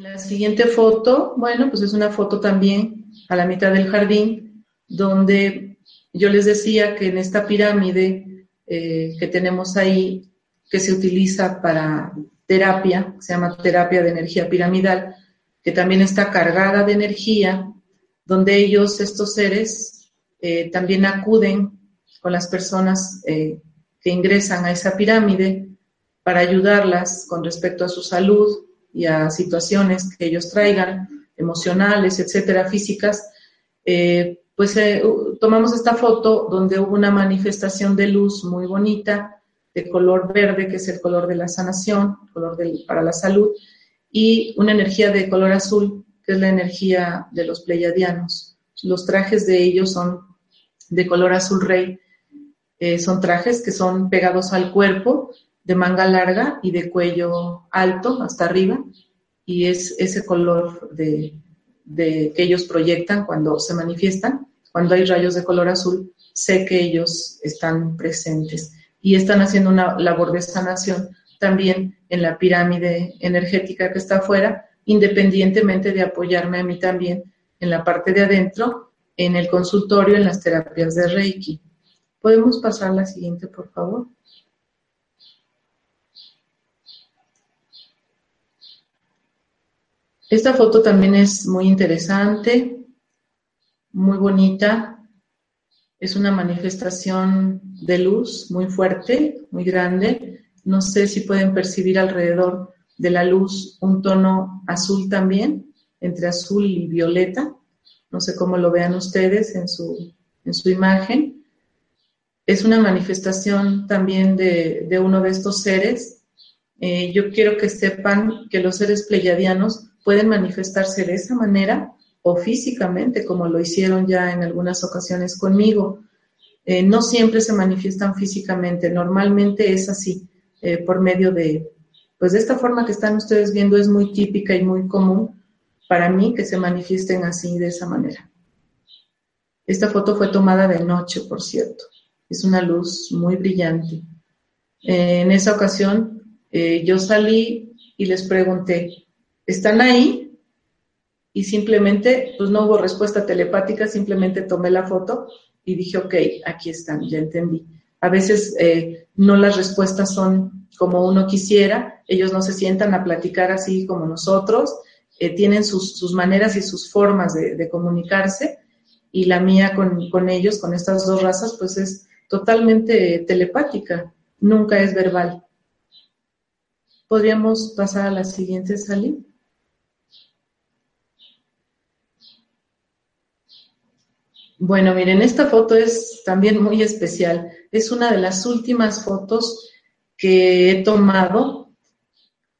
En la siguiente foto, bueno, pues es una foto también a la mitad del jardín, donde yo les decía que en esta pirámide eh, que tenemos ahí, que se utiliza para terapia, se llama terapia de energía piramidal, que también está cargada de energía, donde ellos, estos seres, eh, también acuden con las personas eh, que ingresan a esa pirámide para ayudarlas con respecto a su salud, y a situaciones que ellos traigan, emocionales, etcétera, físicas, eh, pues eh, tomamos esta foto donde hubo una manifestación de luz muy bonita, de color verde, que es el color de la sanación, color para la salud, y una energía de color azul, que es la energía de los pleiadianos. Los trajes de ellos son de color azul rey, eh, son trajes que son pegados al cuerpo de manga larga y de cuello alto hasta arriba, y es ese color de, que ellos proyectan cuando se manifiestan. Cuando hay rayos de color azul, sé que ellos están presentes y están haciendo una labor de sanación también en la pirámide energética que está afuera, independientemente de apoyarme a mí también en la parte de adentro, en el consultorio, en las terapias de Reiki. ¿Podemos pasar la siguiente, por favor? Esta foto también es muy interesante, muy bonita. Es una manifestación de luz muy fuerte, muy grande. No sé si pueden percibir alrededor de la luz un tono azul también, entre azul y violeta. No sé cómo lo vean ustedes en su, en su imagen. Es una manifestación también de, uno de estos seres. Eh, yo quiero que sepan que los seres pleyadianos pueden manifestarse de esa manera o físicamente, como lo hicieron ya en algunas ocasiones conmigo. Eh, no siempre se manifiestan físicamente, normalmente es así, eh, por medio de, pues de esta forma que están ustedes viendo es muy típica y muy común para mí que se manifiesten así, de esa manera. Esta foto fue tomada de noche, por cierto. Es una luz muy brillante. Eh, en esa ocasión yo salí y les pregunté, están ahí y simplemente, pues no hubo respuesta telepática, simplemente tomé la foto y dije, ok, aquí están, ya entendí. A veces eh, no las respuestas son como uno quisiera, ellos no se sientan a platicar así como nosotros, eh, tienen sus, maneras y sus formas de, comunicarse y la mía con, con, ellos, con estas dos razas, pues es totalmente telepática, nunca es verbal. ¿Podríamos pasar a la siguiente, Salim? Bueno, miren, esta foto es también muy especial. Es una de las últimas fotos que he tomado.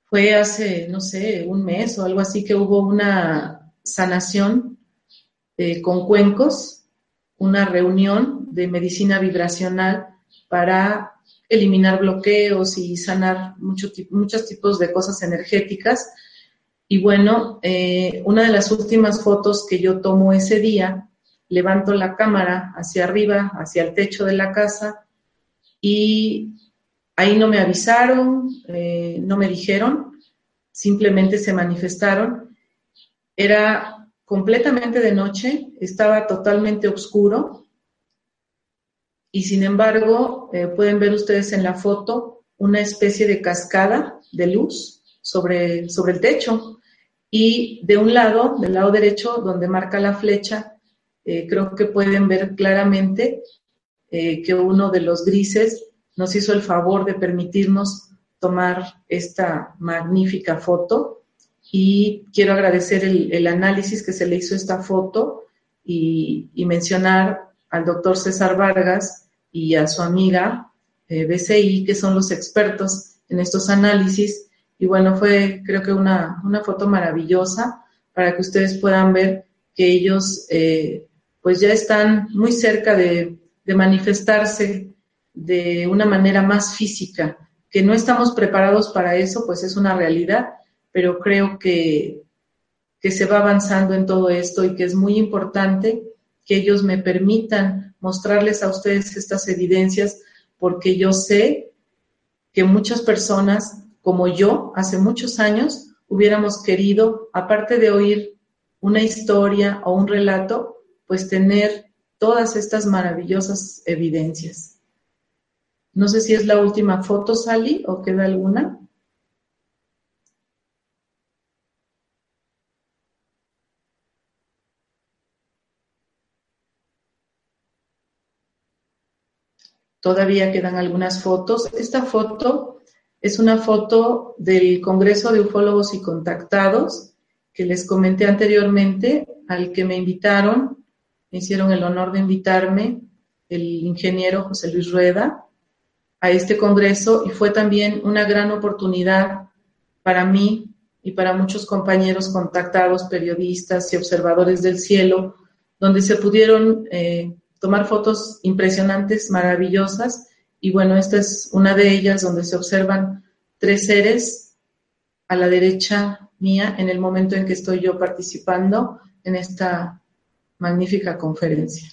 Fue hace, no sé, un mes o algo así que hubo una sanación eh, con cuencos, una reunión de medicina vibracional para eliminar bloqueos y sanar muchos tipos de cosas energéticas. Y bueno, eh, una de las últimas fotos que yo tomo ese día levanto la cámara hacia arriba, hacia el techo de la casa y ahí no me avisaron, eh, no me dijeron, simplemente se manifestaron. Era completamente de noche, estaba totalmente oscuro y sin embargo eh, pueden ver ustedes en la foto una especie de cascada de luz sobre, sobre el techo y de un lado, del lado derecho, donde marca la flecha, eh, creo que pueden ver claramente eh, que uno de los grises nos hizo el favor de permitirnos tomar esta magnífica foto y quiero agradecer el, análisis que se le hizo a esta foto y, mencionar al doctor César Vargas y a su amiga eh, BCI, que son los expertos en estos análisis. Y bueno, fue creo que una, una foto maravillosa para que ustedes puedan ver que ellos eh, pues ya están muy cerca de, manifestarse de una manera más física, que no estamos preparados para eso, pues es una realidad, pero creo que, que se va avanzando en todo esto y que es muy importante que ellos me permitan mostrarles a ustedes estas evidencias, porque yo sé que muchas personas como yo, hace muchos años, hubiéramos querido, aparte de oír una historia o un relato, pues tener todas estas maravillosas evidencias. No sé si es la última foto, Sally, o queda alguna. Todavía quedan algunas fotos. Esta foto es una foto del Congreso de Ufólogos y Contactados que les comenté anteriormente, al que me invitaron, me hicieron el honor de invitarme el ingeniero José Luis Rueda a este Congreso y fue también una gran oportunidad para mí y para muchos compañeros contactados, periodistas y observadores del cielo, donde se pudieron eh, tomar fotos impresionantes, maravillosas. Y bueno, esta es una de ellas donde se observan tres seres a la derecha mía en el momento en que estoy yo participando en esta magnífica conferencia.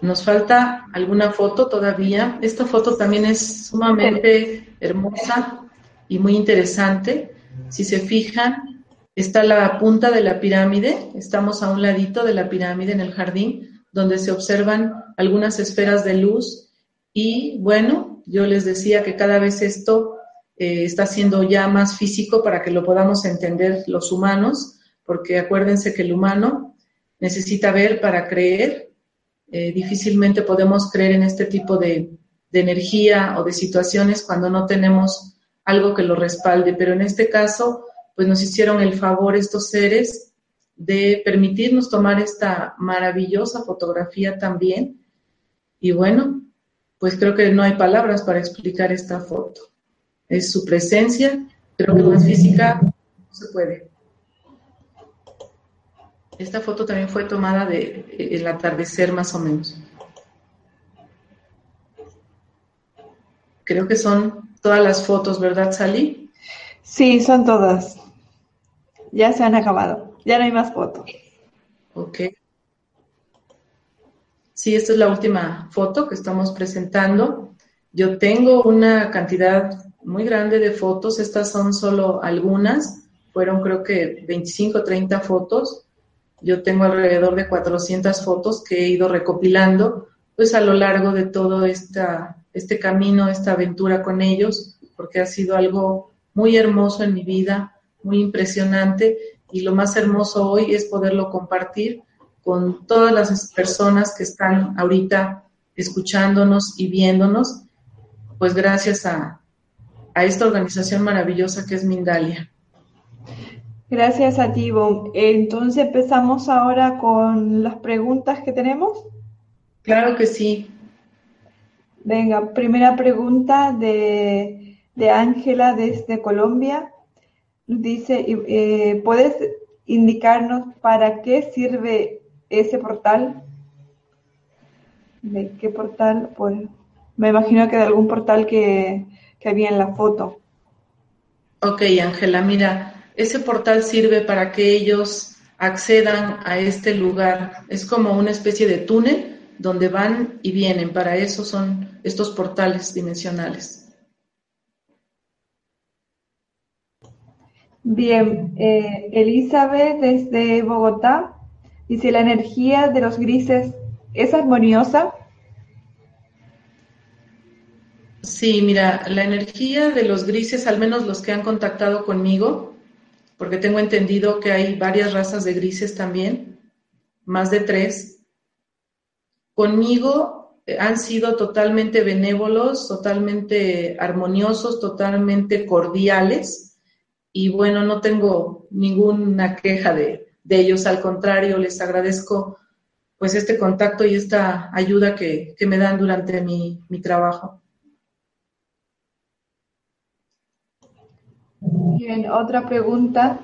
Nos falta alguna foto todavía. Esta foto también es sumamente hermosa y muy interesante. Si se fijan, está la punta de la pirámide, estamos a un ladito de la pirámide en el jardín, donde se observan algunas esferas de luz y bueno, yo les decía que cada vez esto eh, está siendo ya más físico para que lo podamos entender los humanos, porque acuérdense que el humano necesita ver para creer. Eh, difícilmente podemos creer en este tipo de, de energía o de situaciones cuando no tenemos algo que lo respalde, pero en este caso, pues nos hicieron el favor estos seres de permitirnos tomar esta maravillosa fotografía también. Y bueno, pues creo que no hay palabras para explicar esta foto. Es su presencia, creo que más física no se puede. Esta foto también fue tomada de el atardecer más o menos. Creo que son todas las fotos, ¿verdad, Sally? Sí, son todas. Ya se han acabado. Ya no hay más fotos. Ok. Sí, esta es la última foto que estamos presentando. Yo tengo una cantidad muy grande de fotos. Estas son solo algunas. Fueron creo que 25, 30 fotos. Yo tengo alrededor de 400 fotos que he ido recopilando pues a lo largo de todo este camino, esta aventura con ellos, porque ha sido algo muy hermoso en mi vida, muy impresionante y lo más hermoso hoy es poderlo compartir con todas las personas que están ahorita escuchándonos y viéndonos, pues gracias a, a esta organización maravillosa que es Mindalia. Gracias a ti, Entonces empezamos ahora con las preguntas que tenemos. Claro que sí. Venga, primera pregunta de Ángela desde Colombia. Dice, eh, ¿puedes indicarnos para qué sirve ese portal? ¿De qué portal? Pues me imagino que de algún portal que, que había en la foto. Ok, Ángela, mira, ese portal sirve para que ellos accedan a este lugar. Es como una especie de túnel donde van y vienen. Para eso son estos portales dimensionales. Bien, eh, Elizabeth desde Bogotá dice, ¿la energía de los grises es armoniosa? Sí, mira, la energía de los grises, al menos los que han contactado conmigo, porque tengo entendido que hay varias razas de grises también, más de tres, Conmigo eh, han sido totalmente benévolos, totalmente armoniosos, totalmente cordiales. Y bueno, no tengo ninguna queja de, ellos, al contrario, les agradezco pues este contacto y esta ayuda que, me dan durante mi, mi trabajo. Bien, otra pregunta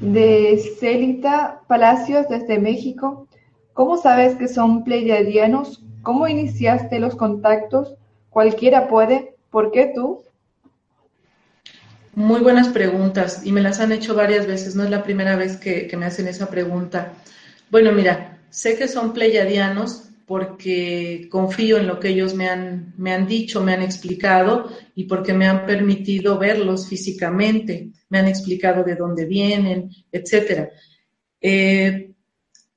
de Celita Palacios desde México. ¿Cómo sabes que son pleiadianos? ¿Cómo iniciaste los contactos? ¿Cualquiera puede? ¿Por qué tú? Muy buenas preguntas y me las han hecho varias veces, no es la primera vez que, me hacen esa pregunta. Bueno, mira, sé que son pleiadianos porque confío en lo que ellos me han, me han dicho, me han explicado y porque me han permitido verlos físicamente, me han explicado de dónde vienen, etc. Eh,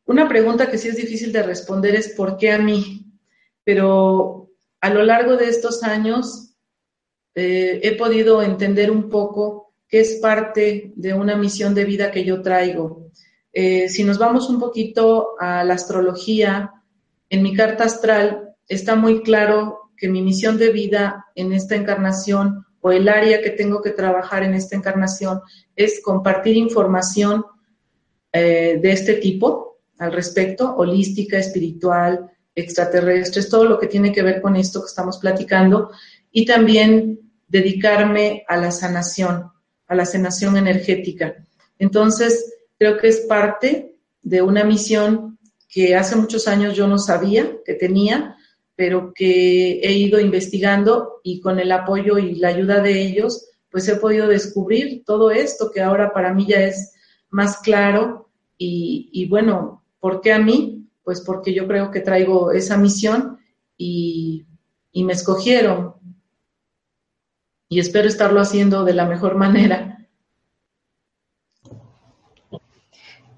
una pregunta que sí es difícil de responder es ¿por qué a mí? Pero a lo largo de estos años eh, he podido entender un poco que es parte de una misión de vida que yo traigo. Eh, si nos vamos un poquito a la astrología, en mi carta astral está muy claro que mi misión de vida en esta encarnación o el área que tengo que trabajar en esta encarnación es compartir información eh, de este tipo al respecto, holística, espiritual, extraterrestres, todo lo que tiene que ver con esto que estamos platicando, y también dedicarme a la sanación, a la sanación energética. Entonces, creo que es parte de una misión que hace muchos años yo no sabía que tenía, pero que he ido investigando y con el apoyo y la ayuda de ellos, pues he podido descubrir todo esto que ahora para mí ya es más claro y, bueno, ¿por qué a mí? Pues porque yo creo que traigo esa misión y, y me escogieron y espero estarlo haciendo de la mejor manera.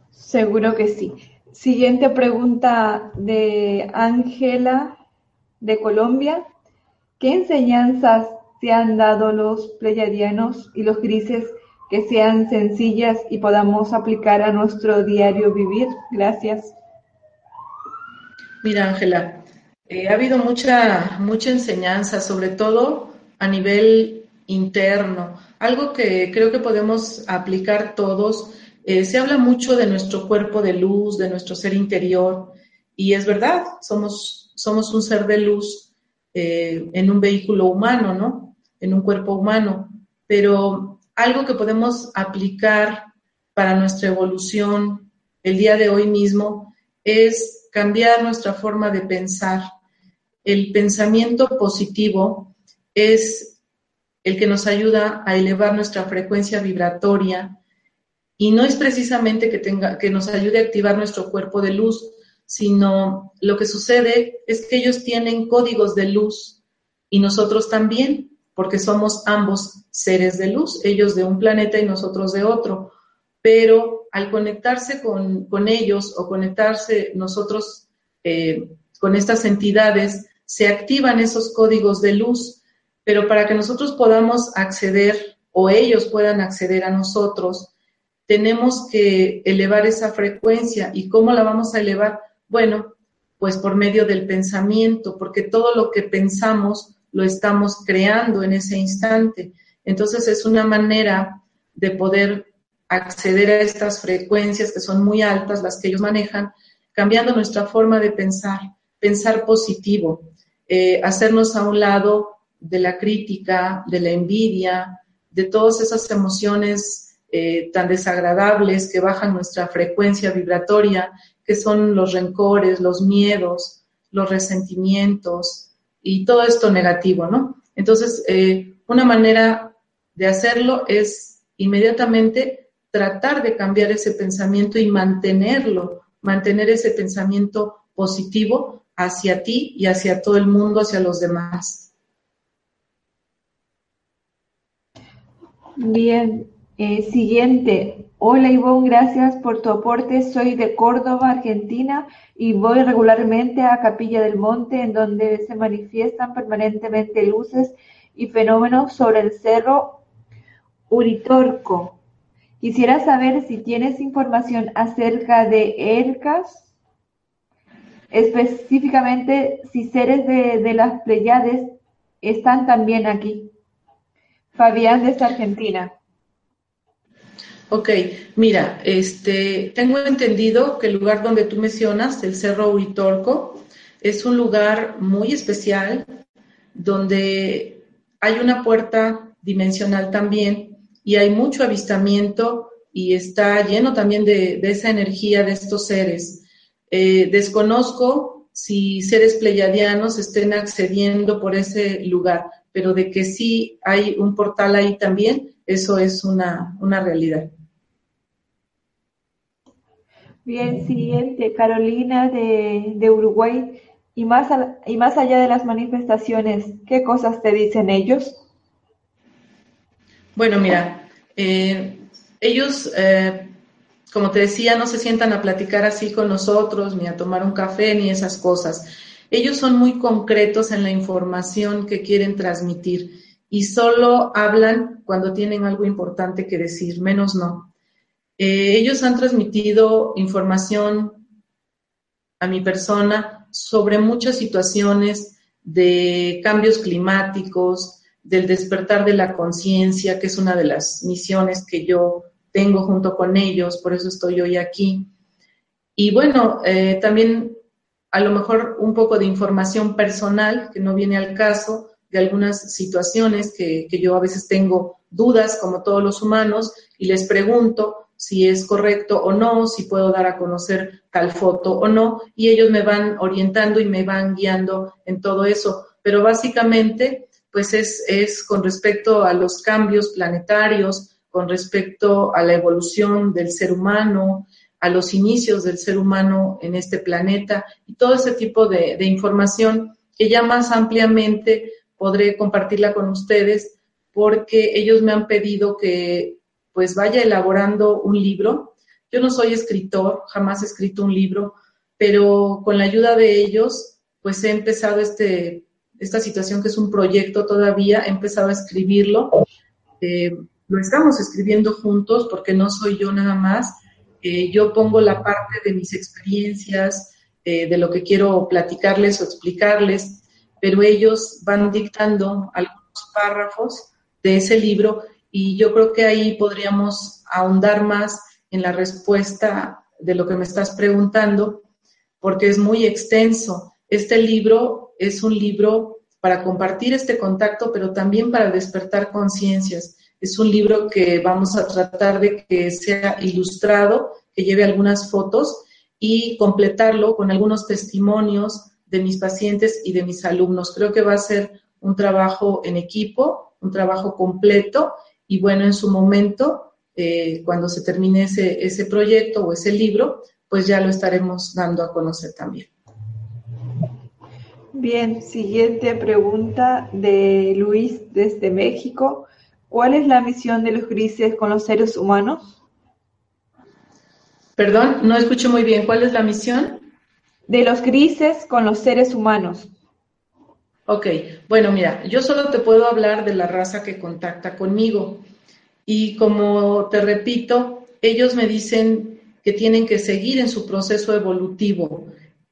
Seguro que sí. Siguiente pregunta de Ángela de Colombia. ¿Qué enseñanzas te han dado los pleyadianos y los grises que sean sencillas y podamos aplicar a nuestro diario vivir? Gracias. Mira, Ángela, eh, ha habido mucha, mucha enseñanza, sobre todo a nivel interno, algo que creo que podemos aplicar todos eh, se habla mucho de nuestro cuerpo de luz, de nuestro ser interior, y es verdad, somos, somos un ser de luz eh, en un vehículo humano, ¿no? En un cuerpo humano, pero algo que podemos aplicar para nuestra evolución el día de hoy mismo es cambiar nuestra forma de pensar. El pensamiento positivo es el que nos ayuda a elevar nuestra frecuencia vibratoria y no es precisamente que, tenga, que nos ayude a activar nuestro cuerpo de luz, sino lo que sucede es que ellos tienen códigos de luz y nosotros también, porque somos ambos seres de luz, ellos de un planeta y nosotros de otro. Pero al conectarse con, ellos o conectarse nosotros eh, con estas entidades, se activan esos códigos de luz, pero para que nosotros podamos acceder o ellos puedan acceder a nosotros, tenemos que elevar esa frecuencia. ¿Y cómo la vamos a elevar? Bueno, pues por medio del pensamiento, porque todo lo que pensamos lo estamos creando en ese instante. Entonces es una manera de poder acceder a estas frecuencias que son muy altas, las que ellos manejan, cambiando nuestra forma de pensar, pensar positivo, eh, hacernos a un lado de la crítica, de la envidia, de todas esas emociones eh, tan desagradables que bajan nuestra frecuencia vibratoria, que son los rencores, los miedos, los resentimientos y todo esto negativo, ¿no? Entonces, eh, una manera de hacerlo es inmediatamente tratar de cambiar ese pensamiento y mantenerlo, mantener ese pensamiento positivo hacia ti y hacia todo el mundo, hacia los demás. Bien, eh, siguiente. Hola Ivonne, gracias por tu aporte. Soy de Córdoba, Argentina, y voy regularmente a Capilla del Monte, en donde se manifiestan permanentemente luces y fenómenos sobre el cerro Uritorco. Quisiera saber si tienes información acerca de ERCAS. específicamente si seres de, las Pleiades están también aquí. Fabián desde Argentina. Ok, mira, este, tengo entendido que el lugar donde tú mencionas, el Cerro Uritorco, es un lugar muy especial donde hay una puerta dimensional también y hay mucho avistamiento y está lleno también de, esa energía de estos seres. Eh, desconozco si seres pleyadianos estén accediendo por ese lugar, pero de que sí hay un portal ahí también, eso es una, realidad. Bien, siguiente, Carolina de, de Uruguay. Y más, y más allá de las manifestaciones, ¿qué cosas te dicen ellos? Bueno, mira, eh, ellos, eh, como te decía, no se sientan a platicar así con nosotros, ni a tomar un café, ni esas cosas. Ellos son muy concretos en la información que quieren transmitir y solo hablan cuando tienen algo importante que decir, menos no. Eh, ellos han transmitido información a mi persona sobre muchas situaciones de cambios climáticos, del despertar de la conciencia, que es una de las misiones que yo tengo junto con ellos, por eso estoy hoy aquí. Y bueno, eh, también a lo mejor un poco de información personal que no viene al caso de algunas situaciones que, que yo a veces tengo dudas, como todos los humanos, y les pregunto si es correcto o no, si puedo dar a conocer tal foto o no, y ellos me van orientando y me van guiando en todo eso. Pero básicamente, pues es, es con respecto a los cambios planetarios, con respecto a la evolución del ser humano, a los inicios del ser humano en este planeta y todo ese tipo de, información que ya más ampliamente podré compartirla con ustedes porque ellos me han pedido que pues vaya elaborando un libro. Yo no soy escritor, jamás he escrito un libro, pero con la ayuda de ellos pues he empezado este, esta situación que es un proyecto todavía, he empezado a escribirlo. Eh, lo estamos escribiendo juntos porque no soy yo nada más. Eh, yo pongo la parte de mis experiencias, eh, de lo que quiero platicarles o explicarles, pero ellos van dictando algunos párrafos de ese libro y yo creo que ahí podríamos ahondar más en la respuesta de lo que me estás preguntando, porque es muy extenso. Este libro es un libro para compartir este contacto, pero también para despertar conciencias. Es un libro que vamos a tratar de que sea ilustrado, que lleve algunas fotos y completarlo con algunos testimonios de mis pacientes y de mis alumnos. Creo que va a ser un trabajo en equipo, un trabajo completo y bueno, en su momento, eh, cuando se termine ese, ese proyecto o ese libro, pues ya lo estaremos dando a conocer también. Bien, siguiente pregunta de Luis desde México. ¿Cuál es la misión de los grises con los seres humanos? Perdón, no escucho muy bien. ¿Cuál es la misión? De los grises con los seres humanos. Ok, bueno, mira, yo solo te puedo hablar de la raza que contacta conmigo. Y como te repito, ellos me dicen que tienen que seguir en su proceso evolutivo.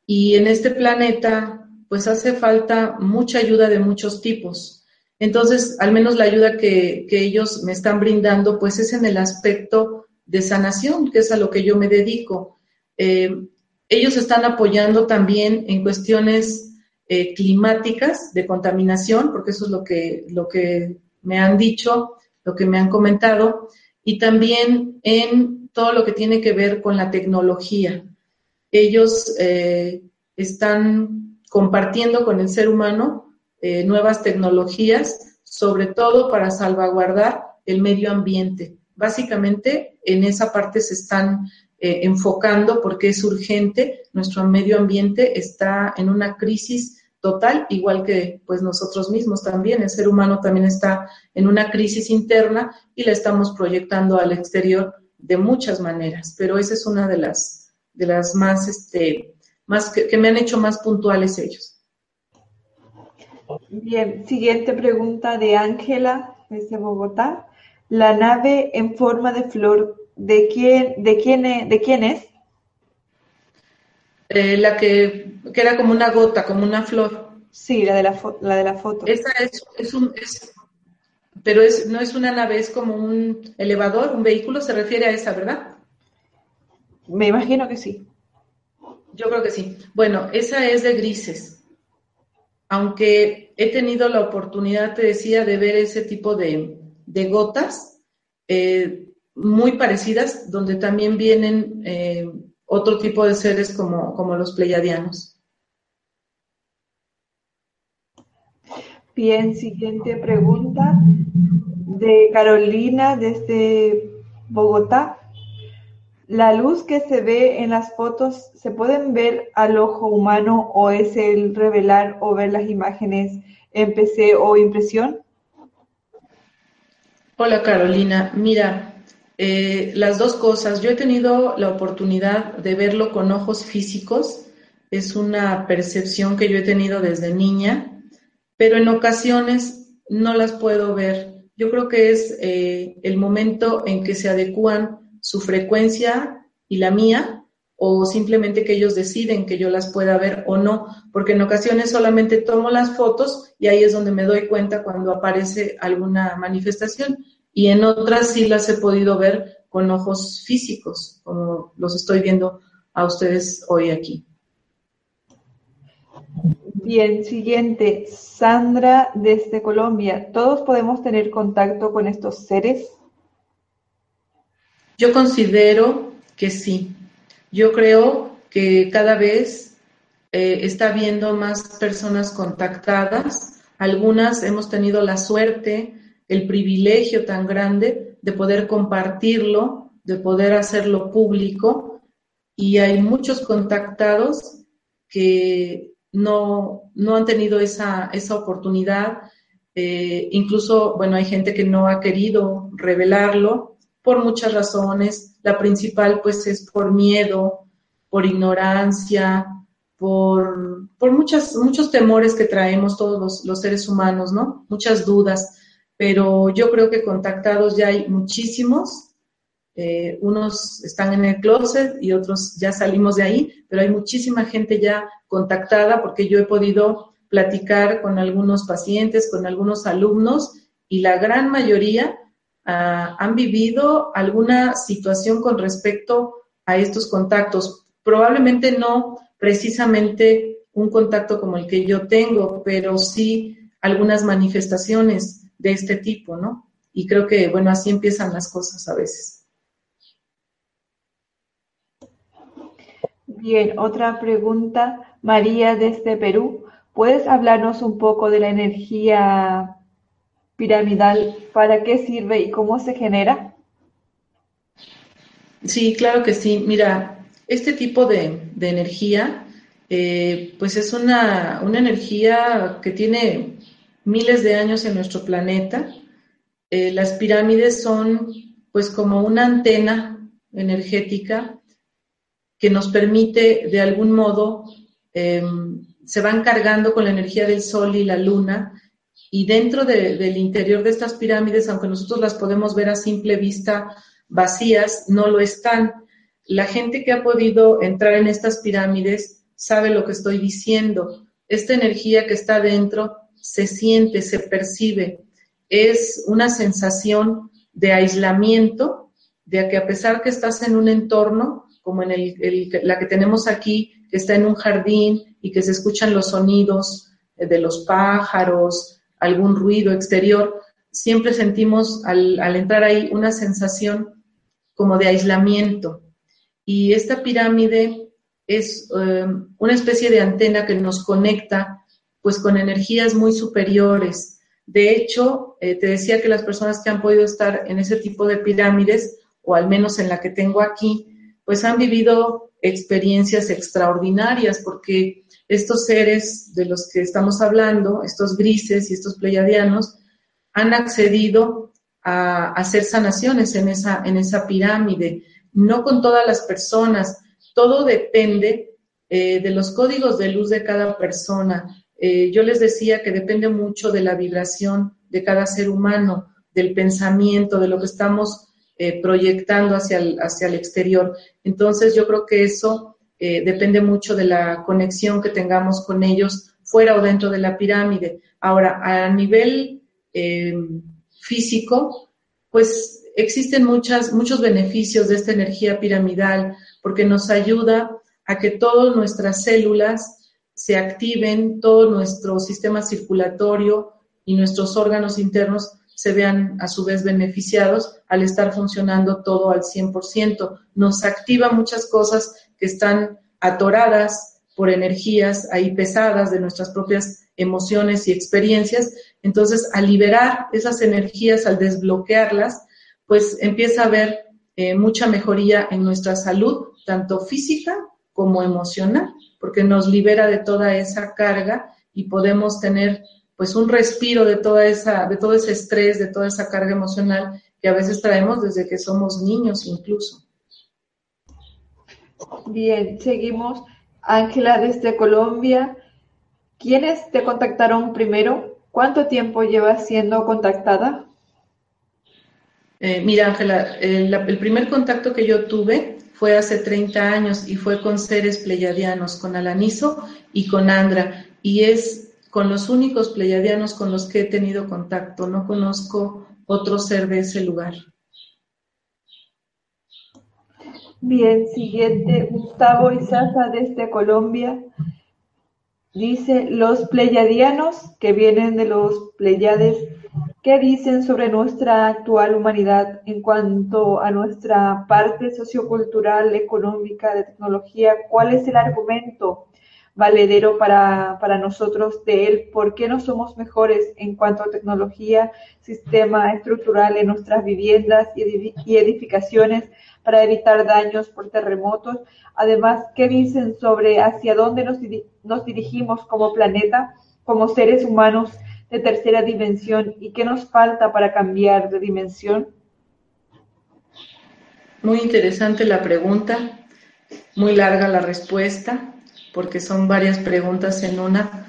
Y en este planeta, pues hace falta mucha ayuda de muchos tipos. Entonces, al menos la ayuda que, ellos me están brindando, pues es en el aspecto de sanación, que es a lo que yo me dedico. Eh, ellos están apoyando también en cuestiones eh, climáticas de contaminación, porque eso es lo que, lo que me han dicho, lo que me han comentado, y también en todo lo que tiene que ver con la tecnología. Ellos eh, están compartiendo con el ser humano eh, nuevas tecnologías, sobre todo para salvaguardar el medio ambiente. Básicamente en esa parte se están eh, enfocando porque es urgente. Nuestro medio ambiente está en una crisis total, igual que pues nosotros mismos también. El ser humano también está en una crisis interna y la estamos proyectando al exterior de muchas maneras. Pero esa es una de las de las más este más que me han hecho más puntuales ellos. Bien, siguiente pregunta de Ángela desde Bogotá. La nave en forma de flor, ¿de quién, de quién, es, de quién es? Eh, la que que era como una gota, como una flor. Sí, la de la, la, de la foto. Esa es, es un, es, pero es, no es una nave, es como un elevador, un vehículo, se refiere a esa, ¿verdad? Me imagino que sí. Yo creo que sí. Bueno, esa es de grises. Aunque he tenido la oportunidad, te decía, de ver ese tipo de, gotas eh, muy parecidas, donde también vienen eh, otro tipo de seres como, como los pleiadianos. Bien, siguiente pregunta de Carolina desde Bogotá. ¿La luz que se ve en las fotos se pueden ver al ojo humano o es el revelar o ver las imágenes en PC o impresión? Hola Carolina, mira, eh, las dos cosas. Yo he tenido la oportunidad de verlo con ojos físicos. Es una percepción que yo he tenido desde niña pero en ocasiones no las puedo ver. Yo creo que es eh, el momento en que se adecúan su frecuencia y la mía, o simplemente que ellos deciden que yo las pueda ver o no, porque en ocasiones solamente tomo las fotos y ahí es donde me doy cuenta cuando aparece alguna manifestación y en otras sí las he podido ver con ojos físicos, como los estoy viendo a ustedes hoy aquí. Bien, siguiente. Sandra desde Colombia. ¿Todos podemos tener contacto con estos seres? Yo considero que sí. Yo creo que cada vez eh, está habiendo más personas contactadas. Algunas hemos tenido la suerte, el privilegio tan grande de poder compartirlo, de poder hacerlo público. Y hay muchos contactados que no, no han tenido esa, esa oportunidad. Eh, incluso, bueno, hay gente que no ha querido revelarlo por muchas razones. La principal, pues, es por miedo, por ignorancia, por, por muchas, muchos temores que traemos todos los, seres humanos, ¿no? Muchas dudas. Pero yo creo que contactados ya hay muchísimos. Eh, unos están en el closet y otros ya salimos de ahí, pero hay muchísima gente ya contactada porque yo he podido platicar con algunos pacientes, con algunos alumnos y la gran mayoría ah, han vivido alguna situación con respecto a estos contactos. Probablemente no precisamente un contacto como el que yo tengo, pero sí algunas manifestaciones de este tipo, ¿no? Y creo que, bueno, así empiezan las cosas a veces. Bien, otra pregunta, María desde Perú. ¿Puedes hablarnos un poco de la energía piramidal? ¿Para qué sirve y cómo se genera? Sí, claro que sí. Mira, este tipo de, energía, eh, pues es una, una, energía que tiene miles de años en nuestro planeta. Eh, las pirámides son pues como una antena energética que nos permite de algún modo, em, se van cargando con la energía del sol y la luna, y dentro del interior de estas pirámides, aunque nosotros las podemos ver a simple vista vacías, no lo están. La gente que ha podido entrar en estas pirámides sabe lo que estoy diciendo. Esta energía que está dentro se siente, se percibe. Es una sensación de aislamiento, de que a pesar que estás en un entorno, como en el, la que tenemos aquí, que está en un jardín y que se escuchan los sonidos de los pájaros, algún ruido exterior, siempre sentimos al, entrar ahí una sensación como de aislamiento. Y esta pirámide es em, una especie de antena que nos conecta pues con energías muy superiores. De hecho, eh, te decía que las personas que han podido estar en ese tipo de pirámides, o al menos en la que tengo aquí, pues han vivido experiencias extraordinarias porque estos seres de los que estamos hablando, estos grises y estos pleiadianos, han accedido a hacer sanaciones en esa, en esa pirámide, no con todas las personas, todo depende eh, de los códigos de luz de cada persona. Eh, yo les decía que depende mucho de la vibración de cada ser humano, del pensamiento, de lo que estamos eh, proyectando hacia el, hacia el exterior. Entonces yo creo que eso eh, depende mucho de la conexión que tengamos con ellos fuera o dentro de la pirámide. Ahora, a nivel eh, físico, pues existen muchas, muchos beneficios de esta energía piramidal porque nos ayuda a que todas nuestras células se activen, todo nuestro sistema circulatorio y nuestros órganos internos se vean a su vez beneficiados al estar funcionando todo al 100%. Nos activa muchas cosas que están atoradas por energías ahí pesadas de nuestras propias emociones y experiencias. Entonces, al liberar esas energías, al desbloquearlas, pues empieza a haber eh, mucha mejoría en nuestra salud, tanto física como emocional, porque nos libera de toda esa carga y podemos tener pues un respiro de toda esa, de todo ese estrés, de toda esa carga emocional que a veces traemos desde que somos niños incluso. Bien, seguimos. Ángela desde Colombia. ¿Quiénes te contactaron primero? ¿Cuánto tiempo llevas siendo contactada? Eh, mira, Ángela, el, primer contacto que yo tuve fue hace 30 años y fue con seres pleyadianos, con Alaniso y con Andra. Y es con los únicos pleyadianos con los que he tenido contacto. No conozco otro ser de ese lugar. Bien, siguiente, Gustavo Izaza desde Colombia. Dice, los pleyadianos que vienen de los pleyades, ¿qué dicen sobre nuestra actual humanidad en cuanto a nuestra parte sociocultural, económica, de tecnología? ¿Cuál es el argumento valedero para, para, nosotros de él, por qué no somos mejores en cuanto a tecnología, sistema estructural en nuestras viviendas y edificaciones para evitar daños por terremotos. Además, ¿qué dicen sobre hacia dónde nos, dirigimos como planeta, como seres humanos de tercera dimensión y qué nos falta para cambiar de dimensión? Muy interesante la pregunta, muy larga la respuesta porque son varias preguntas en una,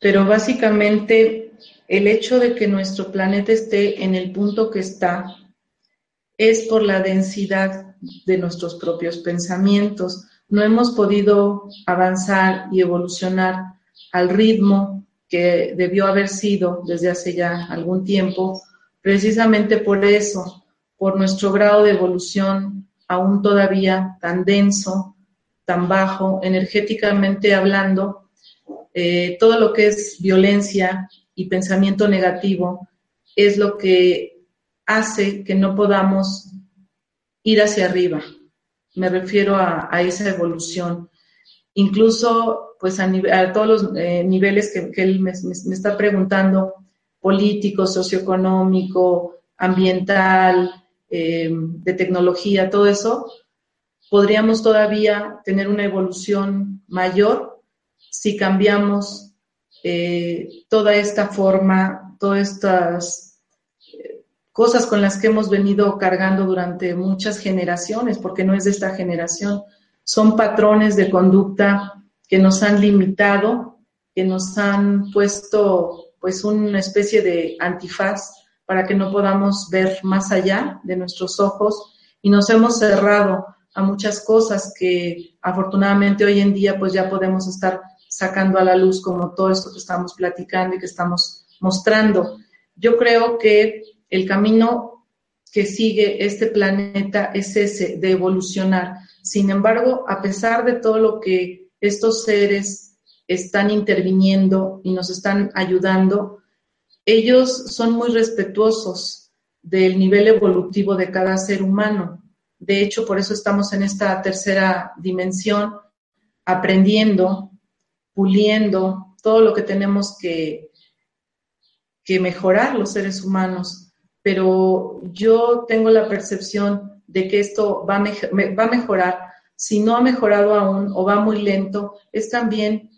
pero básicamente el hecho de que nuestro planeta esté en el punto que está es por la densidad de nuestros propios pensamientos. No hemos podido avanzar y evolucionar al ritmo que debió haber sido desde hace ya algún tiempo, precisamente por eso, por nuestro grado de evolución aún todavía tan denso, tan bajo, energéticamente hablando, eh, todo lo que es violencia y pensamiento negativo es lo que hace que no podamos ir hacia arriba. Me refiero a, esa evolución. Incluso, pues a, todos los eh, niveles que, él me, está preguntando, político, socioeconómico, ambiental, eh, de tecnología, todo eso, podríamos todavía tener una evolución mayor si cambiamos eh, toda esta forma, todas estas cosas con las que hemos venido cargando durante muchas generaciones, porque no es de esta generación, son patrones de conducta que nos han limitado, que nos han puesto pues una especie de antifaz para que no podamos ver más allá de nuestros ojos y nos hemos cerrado a muchas cosas que afortunadamente hoy en día pues ya podemos estar sacando a la luz como todo esto que estamos platicando y que estamos mostrando. Yo creo que el camino que sigue este planeta es ese, de evolucionar. Sin embargo, a pesar de todo lo que estos seres están interviniendo y nos están ayudando, ellos son muy respetuosos del nivel evolutivo de cada ser humano. De hecho, por eso estamos en esta tercera dimensión, aprendiendo, puliendo todo lo que tenemos que, que mejorar los seres humanos. Pero yo tengo la percepción de que esto va a, va a mejorar. Si no ha mejorado aún o va muy lento, es también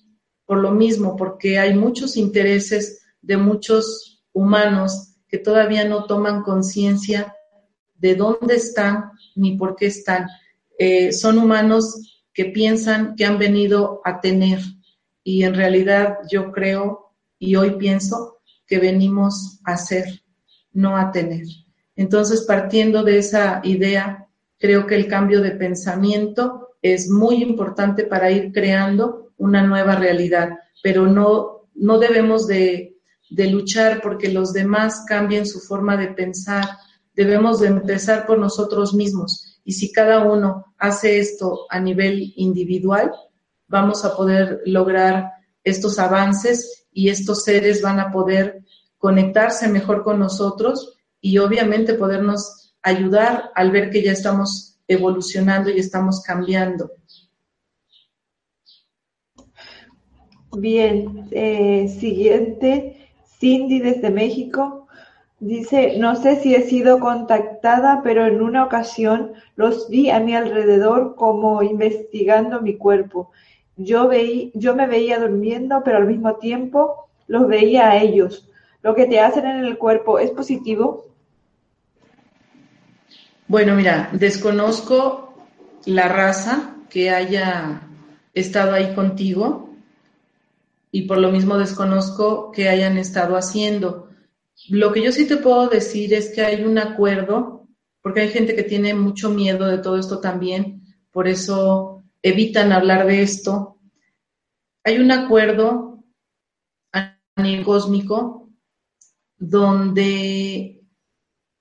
por lo mismo, porque hay muchos intereses de muchos humanos que todavía no toman conciencia de dónde están ni por qué están. Eh, son humanos que piensan que han venido a tener y en realidad yo creo y hoy pienso que venimos a ser, no a tener. Entonces, partiendo de esa idea, creo que el cambio de pensamiento es muy importante para ir creando una nueva realidad, pero no, no debemos de, de luchar porque los demás cambien su forma de pensar, debemos de empezar por nosotros mismos. Y si cada uno hace esto a nivel individual, vamos a poder lograr estos avances y estos seres van a poder conectarse mejor con nosotros y obviamente podernos ayudar al ver que ya estamos evolucionando y estamos cambiando. Bien, eh, siguiente, Cindy desde México. Dice, no sé si he sido contactada, pero en una ocasión los vi a mi alrededor como investigando mi cuerpo. Yo, veí, yo me veía durmiendo, pero al mismo tiempo los veía a ellos. ¿Lo que te hacen en el cuerpo es positivo? Bueno, mira, desconozco la raza que haya estado ahí contigo y por lo mismo desconozco que hayan estado haciendo. Lo que yo sí te puedo decir es que hay un acuerdo, porque hay gente que tiene mucho miedo de todo esto también, por eso evitan hablar de esto. Hay un acuerdo a nivel cósmico donde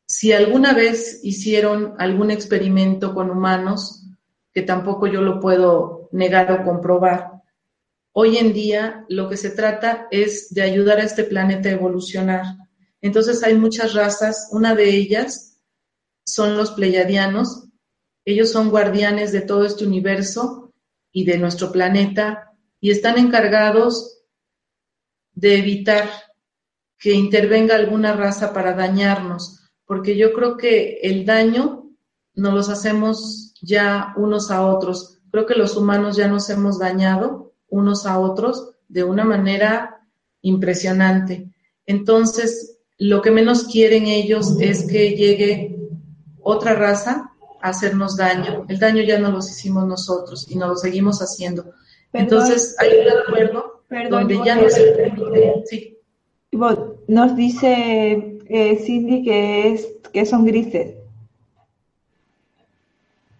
si alguna vez hicieron algún experimento con humanos, que tampoco yo lo puedo negar o comprobar, hoy en día lo que se trata es de ayudar a este planeta a evolucionar. Entonces hay muchas razas, una de ellas son los pleiadianos, ellos son guardianes de todo este universo y de nuestro planeta y están encargados de evitar que intervenga alguna raza para dañarnos, porque yo creo que el daño nos los hacemos ya unos a otros. Creo que los humanos ya nos hemos dañado unos a otros de una manera impresionante. Entonces, lo que menos quieren ellos es que llegue otra raza a hacernos daño. El daño ya no los hicimos nosotros y no lo seguimos haciendo. Entonces, hay un acuerdo donde ya no se permite. Sí. Nos dice eh, Cindy que, es, que son grises.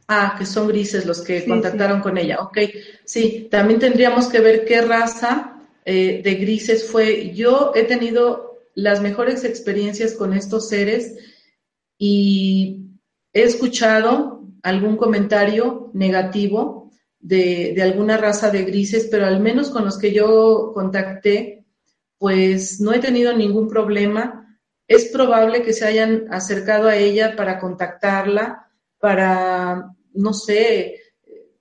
Ah, que son grises los que contactaron con ella. Ok, sí, también tendríamos que ver qué raza eh, de grises fue. Yo he tenido las mejores experiencias con estos seres y he escuchado algún comentario negativo de, alguna raza de grises, pero al menos con los que yo contacté, pues no he tenido ningún problema. Es probable que se hayan acercado a ella para contactarla, para, no sé,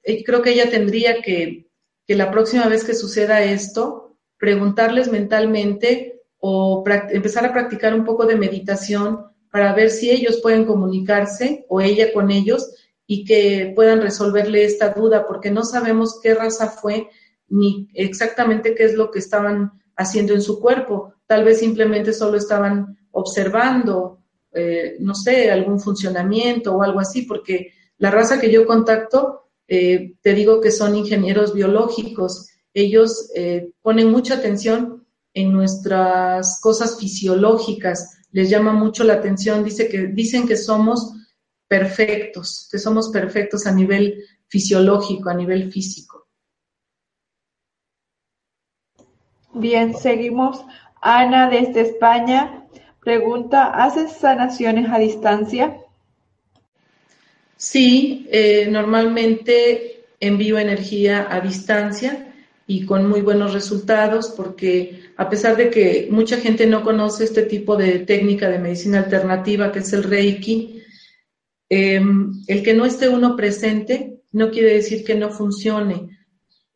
eh, creo que ella tendría que, que la próxima vez que suceda esto, preguntarles mentalmente o empezar a practicar un poco de meditación para ver si ellos pueden comunicarse o ella con ellos y que puedan resolverle esta duda, porque no sabemos qué raza fue ni exactamente qué es lo que estaban haciendo en su cuerpo. Tal vez simplemente solo estaban observando, eh, no sé, algún funcionamiento o algo así, porque la raza que yo contacto, eh, te digo que son ingenieros biológicos. Ellos eh, ponen mucha atención en nuestras cosas fisiológicas, les llama mucho la atención, dice que, dicen que somos perfectos, que somos perfectos a nivel fisiológico, a nivel físico. Bien, seguimos. Ana desde España pregunta, ¿haces sanaciones a distancia? Sí, eh, normalmente envío energía a distancia y con muy buenos resultados porque a pesar de que mucha gente no conoce este tipo de técnica de medicina alternativa que es el Reiki, em, el que no esté uno presente no quiere decir que no funcione.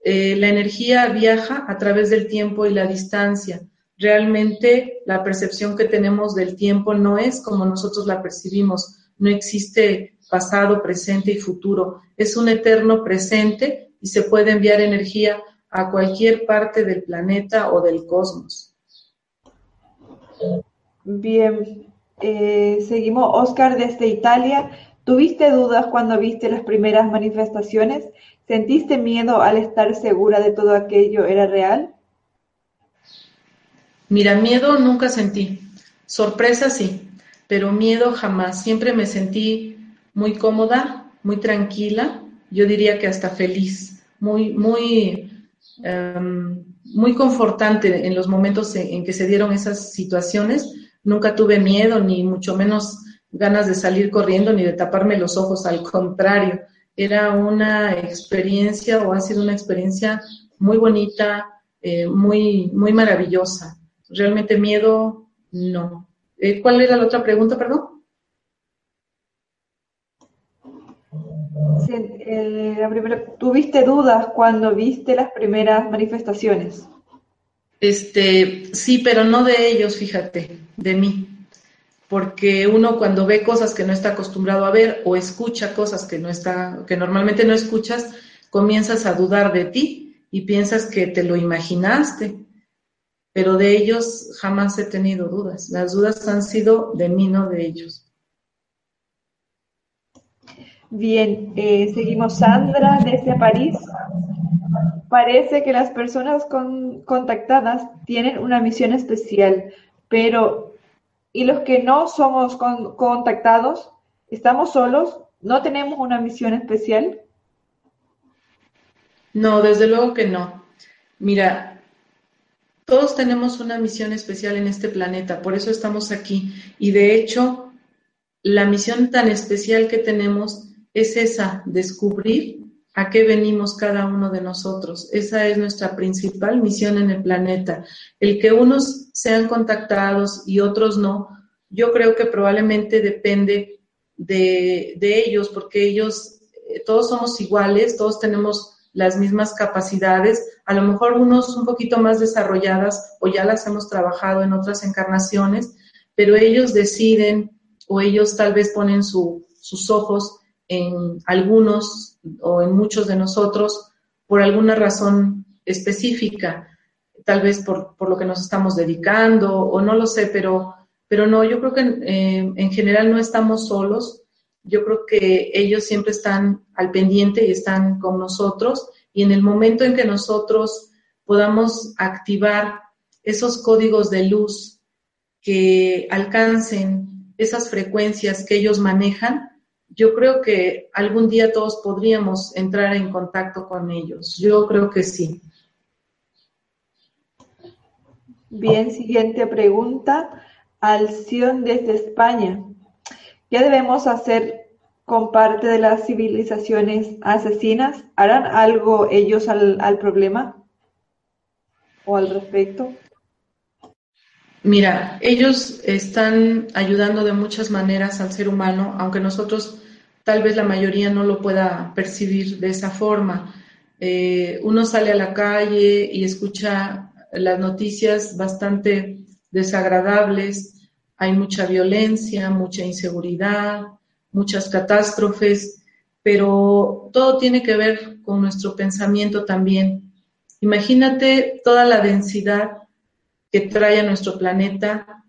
Eh, la energía viaja a través del tiempo y la distancia. Realmente la percepción que tenemos del tiempo no es como nosotros la percibimos. No existe pasado, presente y futuro. Es un eterno presente y se puede enviar energía a cualquier parte del planeta o del cosmos. Bien, eh, seguimos. Oscar desde Italia. ¿Tuviste dudas cuando viste las primeras manifestaciones? ¿Sentiste miedo al estar segura de todo aquello era real? Mira, miedo nunca sentí. Sorpresa sí, pero miedo jamás. Siempre me sentí muy cómoda, muy tranquila yo diría que hasta feliz, muy, muy, em, muy confortante en los momentos en, que se dieron esas situaciones. Nunca tuve miedo, ni mucho menos ganas de salir corriendo, ni de taparme los ojos, al contrario, era una experiencia o ha sido una experiencia muy bonita, eh, muy, muy maravillosa. Realmente miedo, no. Eh, ¿Cuál era la otra pregunta, perdón? Eh, ¿Tuviste dudas cuando viste las primeras manifestaciones? Este, sí, pero no de ellos, fíjate, de mí. Porque uno cuando ve cosas que no está acostumbrado a ver o escucha cosas que no está, que normalmente no escuchas, comienzas a dudar de ti y piensas que te lo imaginaste. Pero de ellos jamás he tenido dudas. Las dudas han sido de mí, no de ellos. Bien, eh, seguimos Sandra desde París. Parece que las personas contactadas tienen una misión especial, pero ¿y los que no somos contactados? ¿Estamos solos? ¿No tenemos una misión especial? No, desde luego que no. Mira, todos tenemos una misión especial en este planeta, por eso estamos aquí. Y de hecho, la misión tan especial que tenemos es esa, descubrir a qué venimos cada uno de nosotros. Esa es nuestra principal misión en el planeta. El que unos sean contactados y otros no, yo creo que probablemente depende de, ellos, porque ellos, eh, todos somos iguales, todos tenemos las mismas capacidades, a lo mejor unos un poquito más desarrolladas o ya las hemos trabajado en otras encarnaciones, pero ellos deciden o ellos tal vez ponen sus ojos en algunos o en muchos de nosotros por alguna razón específica, tal vez por, lo que nos estamos dedicando o no lo sé, pero, pero no, yo creo que eh, en general no estamos solos, yo creo que ellos siempre están al pendiente y están con nosotros. Y en el momento en que nosotros podamos activar esos códigos de luz que alcancen esas frecuencias que ellos manejan, yo creo que algún día todos podríamos entrar en contacto con ellos. Yo creo que sí. Bien, siguiente pregunta. Alción desde España. ¿Qué debemos hacer con parte de las civilizaciones asesinas? ¿Harán algo ellos al, al problema o al respecto? Mira, ellos están ayudando de muchas maneras al ser humano, aunque nosotros tal vez la mayoría no lo pueda percibir de esa forma. Eh, uno sale a la calle y escucha las noticias bastante desagradables, hay mucha violencia, mucha inseguridad, muchas catástrofes, pero todo tiene que ver con nuestro pensamiento también. Imagínate toda la densidad que trae a nuestro planeta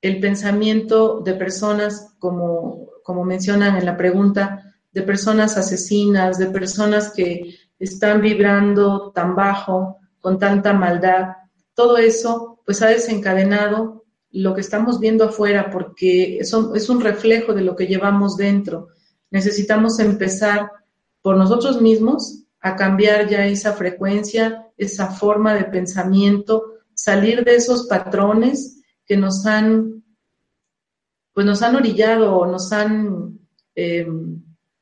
el pensamiento de personas como como mencionan en la pregunta, de personas asesinas, de personas que están vibrando tan bajo, con tanta maldad. Todo eso pues ha desencadenado lo que estamos viendo afuera porque eso es un reflejo de lo que llevamos dentro. Necesitamos empezar por nosotros mismos a cambiar ya esa frecuencia, esa forma de pensamiento, salir de esos patrones que nos han pues nos han orillado nos han eh,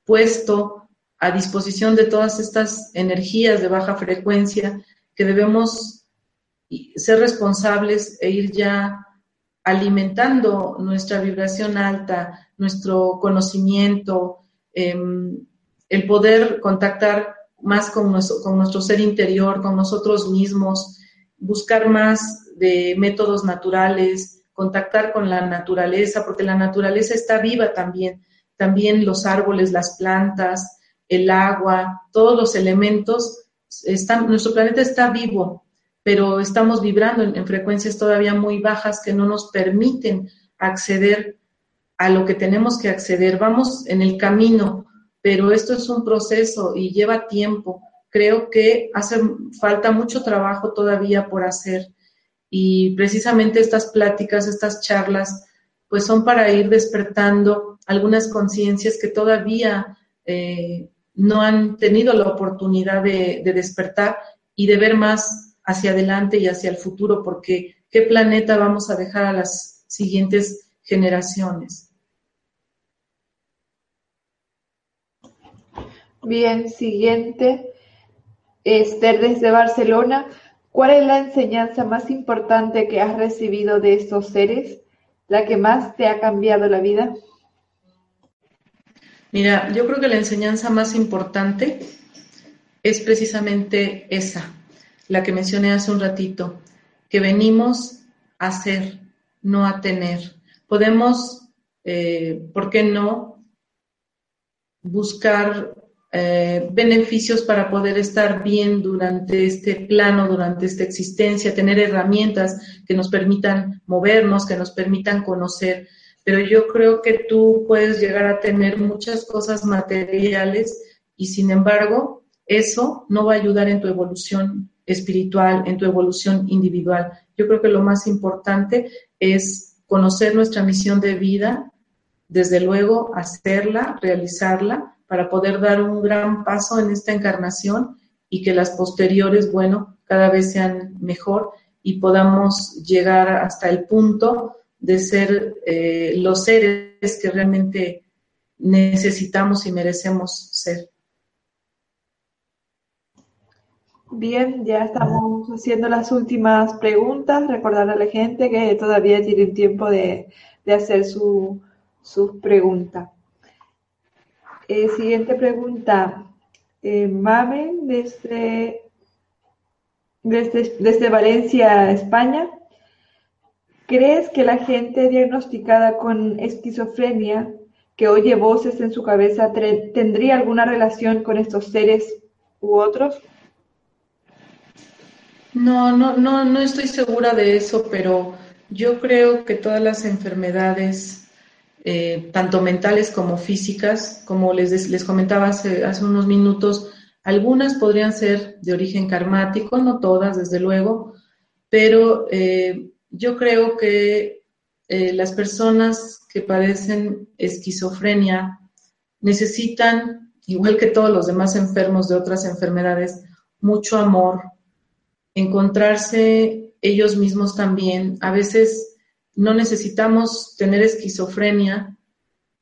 puesto a disposición de todas estas energías de baja frecuencia que debemos ser responsables e ir ya alimentando nuestra vibración alta, nuestro conocimiento, em, el poder contactar más con nuestro, con nuestro ser interior, con nosotros mismos, buscar más de métodos naturales, contactar con la naturaleza, porque la naturaleza está viva también, también los árboles, las plantas, el agua, todos los elementos, nuestro planeta está vivo, pero estamos vibrando en, frecuencias todavía muy bajas que no nos permiten acceder a lo que tenemos que acceder. Vamos en el camino, pero esto es un proceso y lleva tiempo. Creo que hace falta mucho trabajo todavía por hacer y precisamente estas pláticas, estas charlas, pues son para ir despertando algunas conciencias que todavía eh, no han tenido la oportunidad de, de despertar y de ver más hacia adelante y hacia el futuro, porque qué planeta vamos a dejar a las siguientes generaciones. Bien, siguiente. Esther desde Barcelona. ¿Cuál es la enseñanza más importante que has recibido de estos seres? ¿La que más te ha cambiado la vida? Mira, yo creo que la enseñanza más importante es precisamente esa, la que mencioné hace un ratito, que venimos a ser, no a tener. Podemos, eh, ¿por qué no?, buscar eh, beneficios para poder estar bien durante este plano, durante esta existencia, tener herramientas que nos permitan movernos, que nos permitan conocer. Pero yo creo que tú puedes llegar a tener muchas cosas materiales y sin embargo eso no va a ayudar en tu evolución espiritual, en tu evolución individual. Yo creo que lo más importante es conocer nuestra misión de vida, desde luego hacerla, realizarla para poder dar un gran paso en esta encarnación y que las posteriores, bueno, cada vez sean mejor y podamos llegar hasta el punto de ser eh, los seres que realmente necesitamos y merecemos ser. Bien, ya estamos haciendo las últimas preguntas. Recordar a la gente que todavía tienen tiempo de, hacer sus preguntas. Eh, siguiente pregunta. Eh, desde, desde, desde Valencia, España. ¿Crees que la gente diagnosticada con esquizofrenia que oye voces en su cabeza tendría alguna relación con estos seres u otros? No, no, no, no estoy segura de eso, pero yo creo que todas las enfermedades eh, tanto mentales como físicas. Como les, les comentaba hace, unos minutos, algunas podrían ser de origen karmático, no todas, desde luego, pero eh, yo creo que eh, las personas que padecen esquizofrenia necesitan, igual que todos los demás enfermos de otras enfermedades, mucho amor, encontrarse ellos mismos también. A veces no necesitamos tener esquizofrenia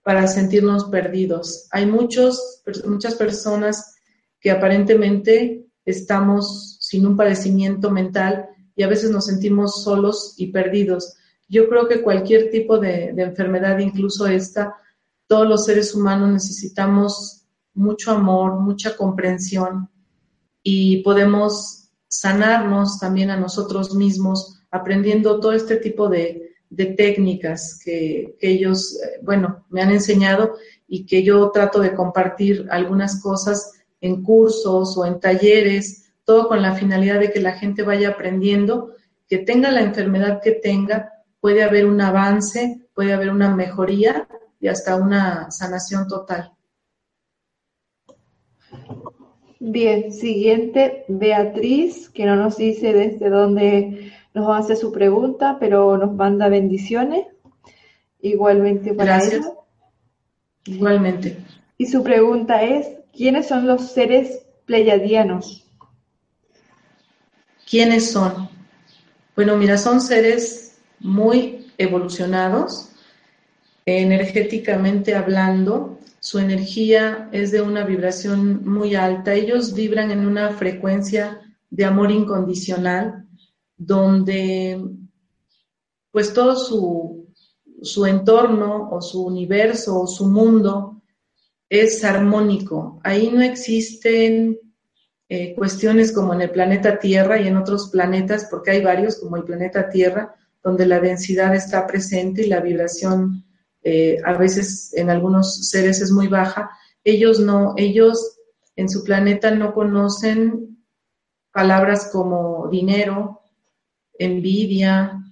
para sentirnos perdidos. Hay muchos, muchas personas que aparentemente estamos sin un padecimiento mental y a veces nos sentimos solos y perdidos. Yo creo que cualquier tipo de, de enfermedad, incluso esta, todos los seres humanos necesitamos mucho amor, mucha comprensión y podemos sanarnos también a nosotros mismos aprendiendo todo este tipo de, de técnicas que, ellos, eh, bueno, me han enseñado y que yo trato de compartir algunas cosas en cursos o en talleres, todo con la finalidad de que la gente vaya aprendiendo, que tenga la enfermedad que tenga, puede haber un avance, puede haber una mejoría y hasta una sanación total. Bien, siguiente, Beatriz, que no nos dice desde dónde nos hace su pregunta, pero nos manda bendiciones. Igualmente para Gracias. Igualmente. Y su pregunta es, ¿quiénes son los seres pleiadianos? ¿Quiénes son? Bueno, mira, son seres muy evolucionados, energéticamente hablando, su energía es de una vibración muy alta, ellos vibran en una frecuencia de amor incondicional, donde pues todo su, entorno o su universo o su mundo es armónico. Ahí no existen eh, cuestiones como en el planeta Tierra y en otros planetas, porque hay varios como el planeta Tierra, donde la densidad está presente y la vibración eh, a veces en algunos seres es muy baja. Ellos no, ellos en su planeta no conocen palabras como dinero, envidia,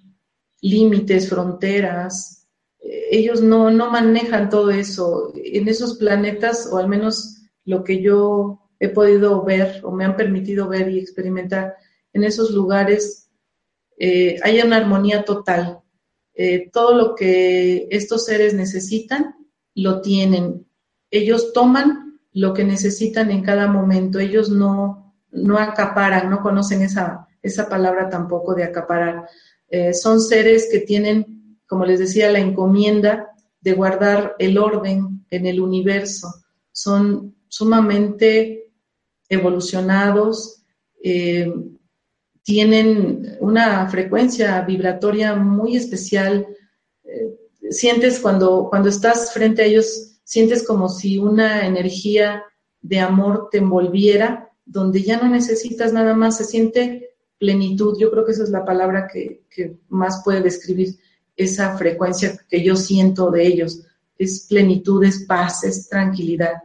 límites, fronteras. Ellos no, no manejan todo eso. En esos planetas, o al menos lo que yo he podido ver o me han permitido ver y experimentar, en esos lugares eh, hay una armonía total. Eh, todo lo que estos seres necesitan, lo tienen. Ellos toman lo que necesitan en cada momento. Ellos no, no acaparan, no conocen esa, esa palabra tampoco de acaparar. Eh, son seres que tienen, como les decía, la encomienda de guardar el orden en el universo. Son sumamente evolucionados, eh, tienen una frecuencia vibratoria muy especial. Eh, sientes cuando, cuando estás frente a ellos, sientes como si una energía de amor te envolviera, donde ya no necesitas nada más, se siente plenitud. Yo creo que esa es la palabra que, que más puede describir esa frecuencia que yo siento de ellos. Es plenitud, es paz, es tranquilidad.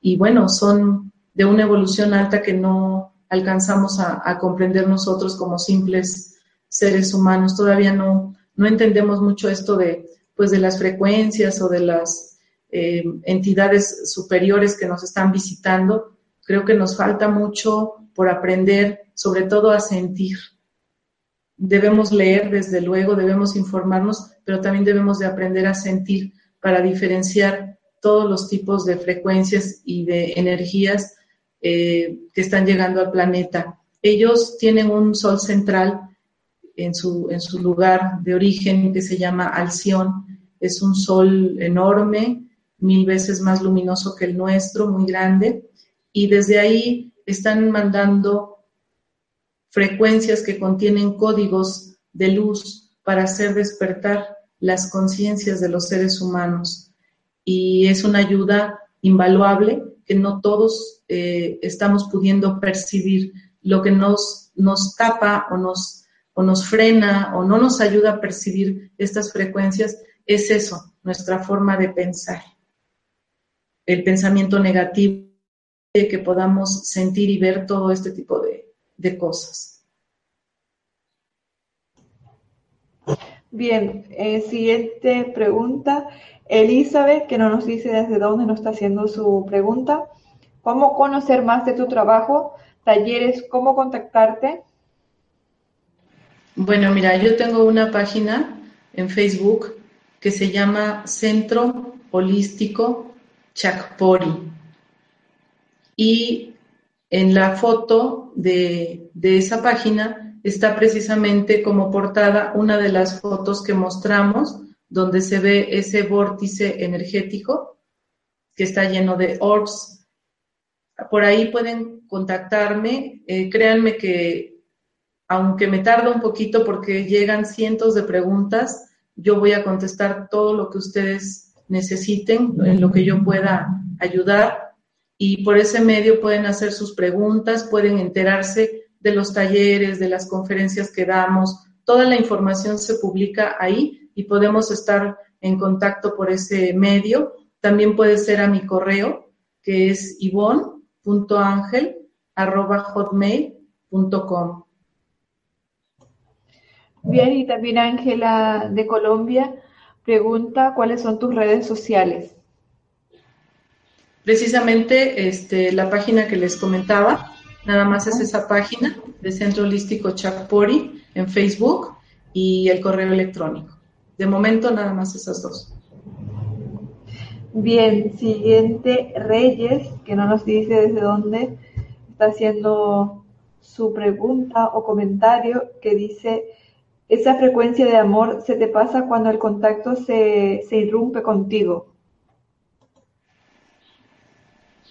Y bueno, son de una evolución alta que no, alcanzamos a, comprender nosotros como simples seres humanos. Todavía no, no entendemos mucho esto de, pues, de las frecuencias o de las eh, entidades superiores que nos están visitando. Creo que nos falta mucho por aprender, sobre todo a sentir. Debemos leer, desde luego, debemos informarnos, pero también debemos de aprender a sentir para diferenciar todos los tipos de frecuencias y de energías eh, que están llegando al planeta. Ellos tienen un sol central en su, en su lugar de origen que se llama Alción. Es un sol enorme, mil veces más luminoso que el nuestro, muy grande, y desde ahí están mandando frecuencias que contienen códigos de luz para hacer despertar las conciencias de los seres humanos. Y es una ayuda invaluable que no todos eh, estamos pudiendo percibir. Lo que nos, nos tapa o nos, o nos frena o no nos ayuda a percibir estas frecuencias es eso, nuestra forma de pensar. El pensamiento negativo, que podamos sentir y ver todo este tipo de, de cosas. Bien, eh, siguiente pregunta. Elizabeth, que no nos dice desde dónde nos está haciendo su pregunta. ¿Cómo conocer más de tu trabajo? Talleres, ¿cómo contactarte? Bueno, mira, yo tengo una página en Facebook que se llama Centro Holístico Chacpori. Y en la foto de, de esa página está precisamente como portada una de las fotos que mostramos donde se ve ese vórtice energético que está lleno de orbs. Por ahí pueden contactarme. Eh, créanme que, aunque me tarda un poquito porque llegan cientos de preguntas, yo voy a contestar todo lo que ustedes necesiten, en lo que yo pueda ayudar. Y por ese medio pueden hacer sus preguntas, pueden enterarse de los talleres, de las conferencias que damos. Toda la información se publica ahí y podemos estar en contacto por ese medio. También puede ser a mi correo, que es ivonne.angel.hotmail.com. Bien, y también Ángela de Colombia pregunta cuáles son tus redes sociales. Precisamente este, la página que les comentaba, nada más es esa página de Centro Holístico Chacpori en Facebook y el correo electrónico. De momento nada más esas dos. Bien, siguiente, Reyes, que no nos dice desde dónde está haciendo su pregunta o comentario, que dice, esa frecuencia de amor se te pasa cuando el contacto se, se irrumpe contigo.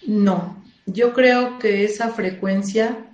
No, yo creo que esa frecuencia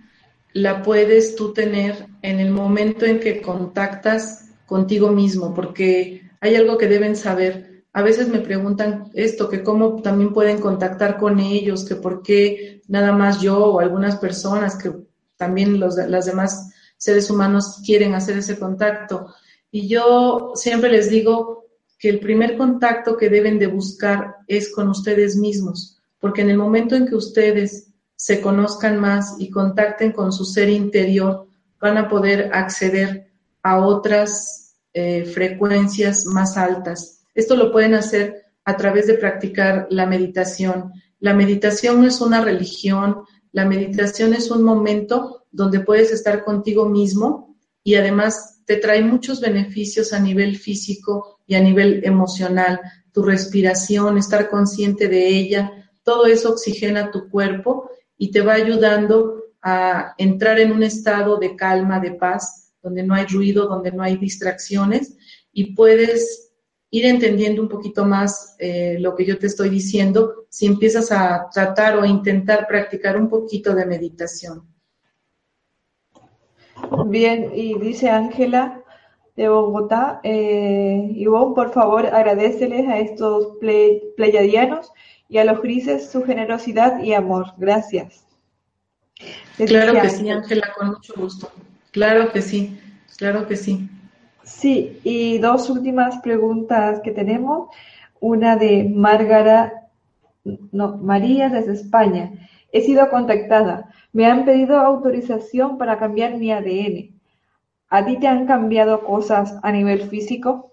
la puedes tú tener en el momento en que contactas contigo mismo, porque hay algo que deben saber. A veces me preguntan esto, que cómo también pueden contactar con ellos, que por qué nada más yo o algunas personas, que también los, las demás seres humanos quieren hacer ese contacto. Y yo siempre les digo que el primer contacto que deben de buscar es con ustedes mismos, porque en el momento en que ustedes se conozcan más y contacten con su ser interior, van a poder acceder a otras eh, frecuencias más altas. Esto lo pueden hacer a través de practicar la meditación. La meditación no es una religión, la meditación es un momento donde puedes estar contigo mismo y además te trae muchos beneficios a nivel físico y a nivel emocional. Tu respiración, estar consciente de ella, todo eso oxigena tu cuerpo y te va ayudando a entrar en un estado de calma, de paz, donde no hay ruido, donde no hay distracciones y puedes ir entendiendo un poquito más eh, lo que yo te estoy diciendo si empiezas a tratar o intentar practicar un poquito de meditación. Bien, y dice Ángela de Bogotá, eh, Ivonne, por favor, agradeceles a estos pleyadianos y a los grises su generosidad y amor. Gracias. claro que sí, Ángela, con mucho gusto. Claro que sí, claro que sí. Sí, y dos últimas preguntas que tenemos. Una de Márgara, no, María desde España. He sido contactada. Me han pedido autorización para cambiar mi ADN. ¿A ti te han cambiado cosas a nivel físico?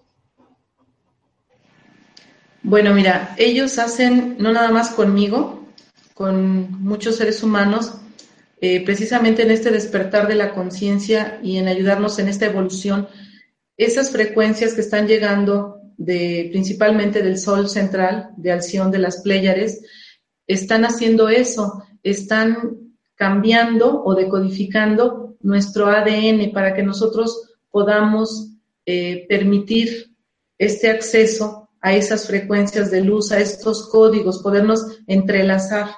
Bueno, mira, ellos hacen, no nada más conmigo, con muchos seres humanos, eh, precisamente en este despertar de la conciencia y en ayudarnos en esta evolución esas frecuencias que están llegando de, principalmente del Sol central, de Alción de las Pléyades, están haciendo eso, están cambiando o decodificando nuestro ADN para que nosotros podamos eh, permitir este acceso a esas frecuencias de luz, a estos códigos, podernos entrelazar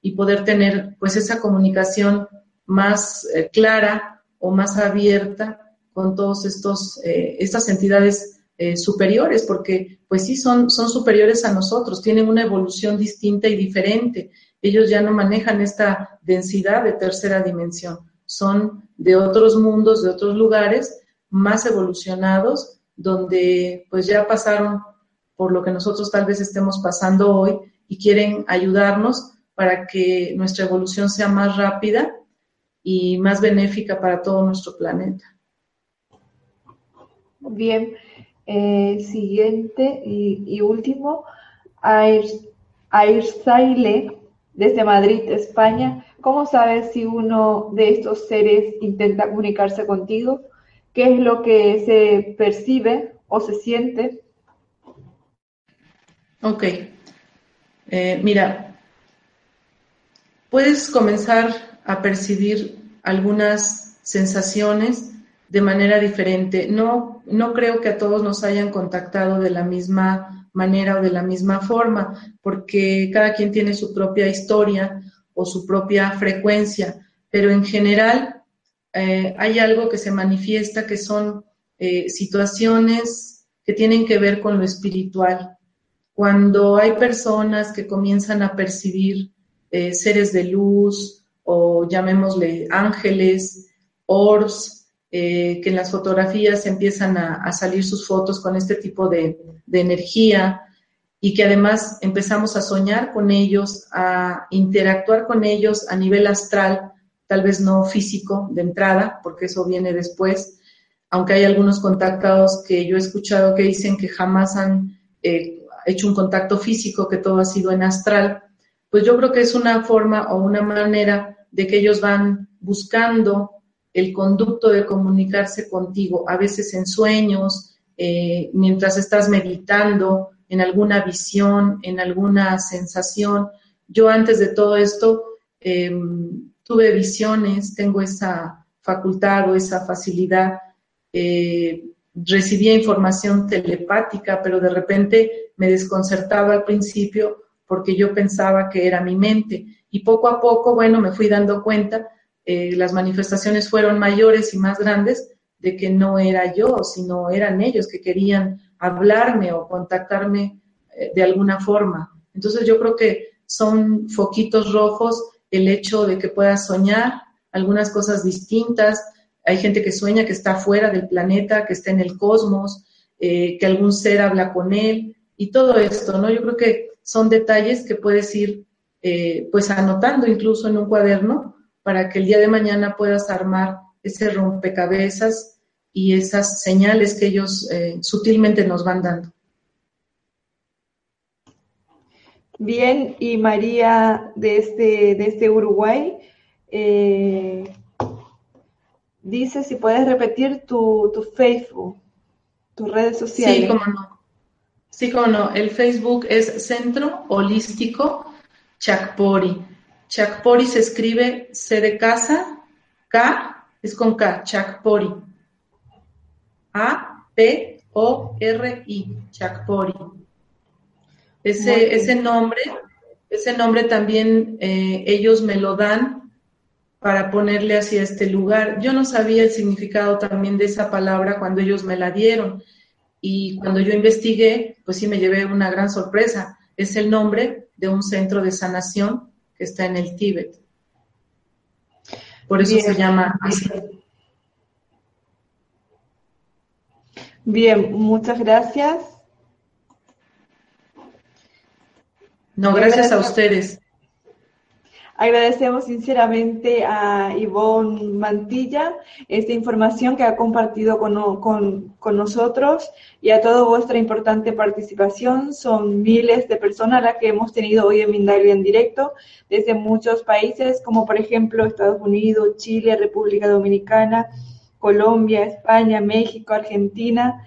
y poder tener pues esa comunicación más eh, clara o más abierta con todos estos, eh, estas entidades eh, superiores, porque pues sí son, son superiores a nosotros, tienen una evolución distinta y diferente. Ellos ya no manejan esta densidad de tercera dimensión, son de otros mundos, de otros lugares más evolucionados, donde pues ya pasaron por lo que nosotros tal vez estemos pasando hoy y quieren ayudarnos para que nuestra evolución sea más rápida y más benéfica para todo nuestro planeta. Bien, eh, siguiente y, último, Airsaile desde Madrid, España. ¿Cómo sabes si uno de estos seres intenta comunicarse contigo? ¿Qué es lo que se percibe o se siente? Ok. Eh, mira, puedes comenzar a percibir algunas sensaciones de manera diferente. No, no creo que a todos nos hayan contactado de la misma manera o de la misma forma, porque cada quien tiene su propia historia o su propia frecuencia, pero en general eh, hay algo que se manifiesta que son eh, situaciones que tienen que ver con lo espiritual. Cuando hay personas que comienzan a percibir eh, seres de luz o llamémosle ángeles, ors, eh, que en las fotografías empiezan a, salir sus fotos con este tipo de, energía y que además empezamos a soñar con ellos, a interactuar con ellos a nivel astral, tal vez no físico de entrada, porque eso viene después, aunque hay algunos contactados que yo he escuchado que dicen que jamás han eh, hecho un contacto físico, que todo ha sido en astral, pues yo creo que es una forma o una manera de que ellos van buscando el conducto de comunicarse contigo, a veces en sueños, eh, mientras estás meditando, en alguna visión, en alguna sensación. Yo antes de todo esto em, tuve visiones, tengo esa facultad o esa facilidad. Eh, recibía información telepática, pero de repente me desconcertaba al principio porque yo pensaba que era mi mente. Y poco a poco, bueno, me fui dando cuenta eh, las manifestaciones fueron mayores y más grandes de que no era yo, sino eran ellos que querían hablarme o contactarme eh, de alguna forma. Entonces yo creo que son foquitos rojos el hecho de que puedas soñar algunas cosas distintas. Hay gente que sueña que está fuera del planeta, que está en el cosmos, eh, que algún ser habla con él y todo esto, ¿no? Yo creo que son detalles que puedes ir pues anotando incluso en un cuaderno para que el día de mañana puedas armar ese rompecabezas y esas señales que ellos eh, sutilmente nos van dando. Bien, y María desde, desde Uruguay eh, dice si puedes repetir tu, tu, Facebook, tus redes sociales. Sí, cómo no. Sí, cómo no. El Facebook es Centro Holístico Chakpori. Chakpori se escribe C de casa, K es con K, Chakpori. A, P, O, R, I, Chakpori. Ese, ese nombre, ese nombre también eh, ellos me lo dan para ponerle hacia este lugar. Yo no sabía el significado también de esa palabra cuando ellos me la dieron. Y cuando yo investigué, pues sí me llevé una gran sorpresa. Es el nombre de un centro de sanación que está en el Tíbet. Por eso se llama así. Bien, muchas gracias. No, gracias a ustedes. Agradecemos sinceramente a Ivonne Mantilla esta información que ha compartido con, nosotros y a toda vuestra importante participación. Son miles de personas las que hemos tenido hoy en Mindalia en directo desde muchos países, como por ejemplo Estados Unidos, Chile, República Dominicana, Colombia, España, México, Argentina.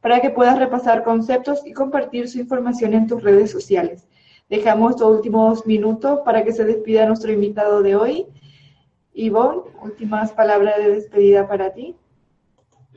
para que puedas repasar conceptos y compartir su información en tus redes sociales. Dejamos estos últimos minutos para que se despida nuestro invitado de hoy. Ivonne, últimas palabras de despedida para ti.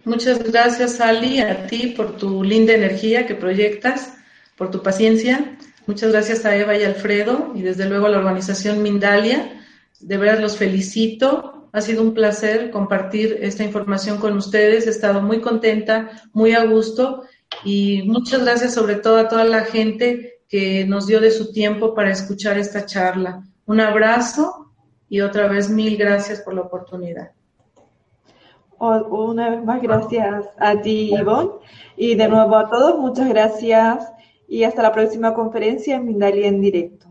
Muchas gracias, Ali, a ti por tu linda energía que proyectas, por tu paciencia. Muchas gracias a Eva y Alfredo y desde luego a la organización Mindalia. De verdad los felicito ha sido un placer compartir esta información con ustedes. He estado muy contenta, muy a gusto y muchas gracias sobre todo a toda la gente que nos dio de su tiempo para escuchar esta charla. Un abrazo y otra vez mil gracias por la oportunidad. Una vez más, gracias a ti, Ivonne. Y de nuevo a todos, muchas gracias y hasta la próxima conferencia en Mindalia en directo.